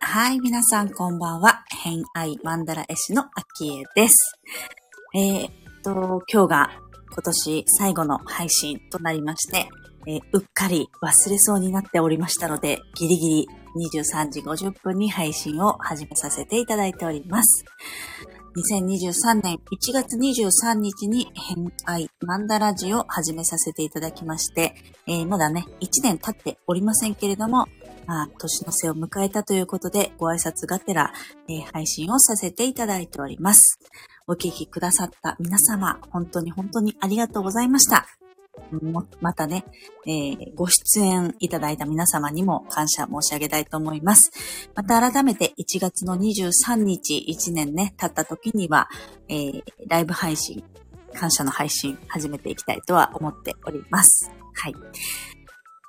はい、皆さんこんばんは。偏愛マンダラ絵師のアキエです。えー、っと、今日が今年最後の配信となりまして、えー、うっかり忘れそうになっておりましたので、ギリギリ23時50分に配信を始めさせていただいております。2023年1月23日に偏愛マンダラジを始めさせていただきまして、えー、まだね、1年経っておりませんけれども、まあ、年の瀬を迎えたということで、ご挨拶がてら、えー、配信をさせていただいております。お聞きくださった皆様、本当に本当にありがとうございました。またね、えー、ご出演いただいた皆様にも感謝申し上げたいと思います。また改めて1月の23日、1年ね、経った時には、えー、ライブ配信、感謝の配信始めていきたいとは思っております。はい。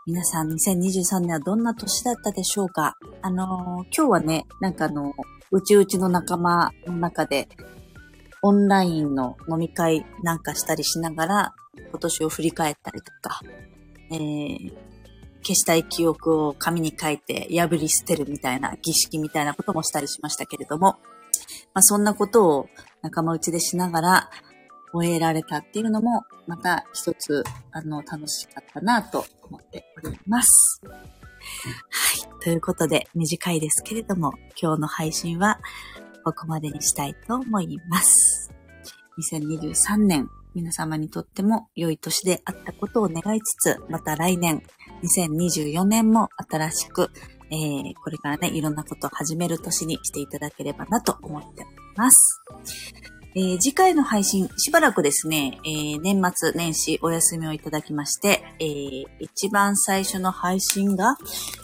皆さん2023年はどんな年だったでしょうか？あのー、今日はね、なんかあの、うちうちの仲間の中で、オンラインの飲み会なんかしたりしながら、今年を振り返ったりとか、えー、消したい記憶を紙に書いて破り捨てるみたいな儀式みたいなこともしたりしましたけれども、まあ、そんなことを仲間内でしながら、終えられたっていうのも、また一つ、あの、楽しかったなと思っております。はい。ということで、短いですけれども、今日の配信は、ここまでにしたいと思います。2023年、皆様にとっても良い年であったことを願いつつ、また来年、2024年も新しく、えー、これからね、いろんなことを始める年にしていただければなと思っております。えー、次回の配信、しばらくですね、えー、年末年始お休みをいただきまして、えー、一番最初の配信が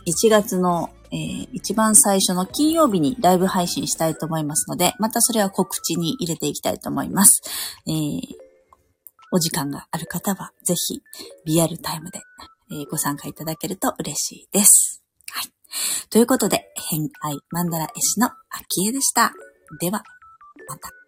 1月の、え一番最初の金曜日にライブ配信したいと思いますので、またそれは告知に入れていきたいと思います。えお時間がある方は、ぜひ、リアルタイムで、えご参加いただけると嬉しいです。はい。ということで、偏愛マンダラ絵師の秋江でした。では、また。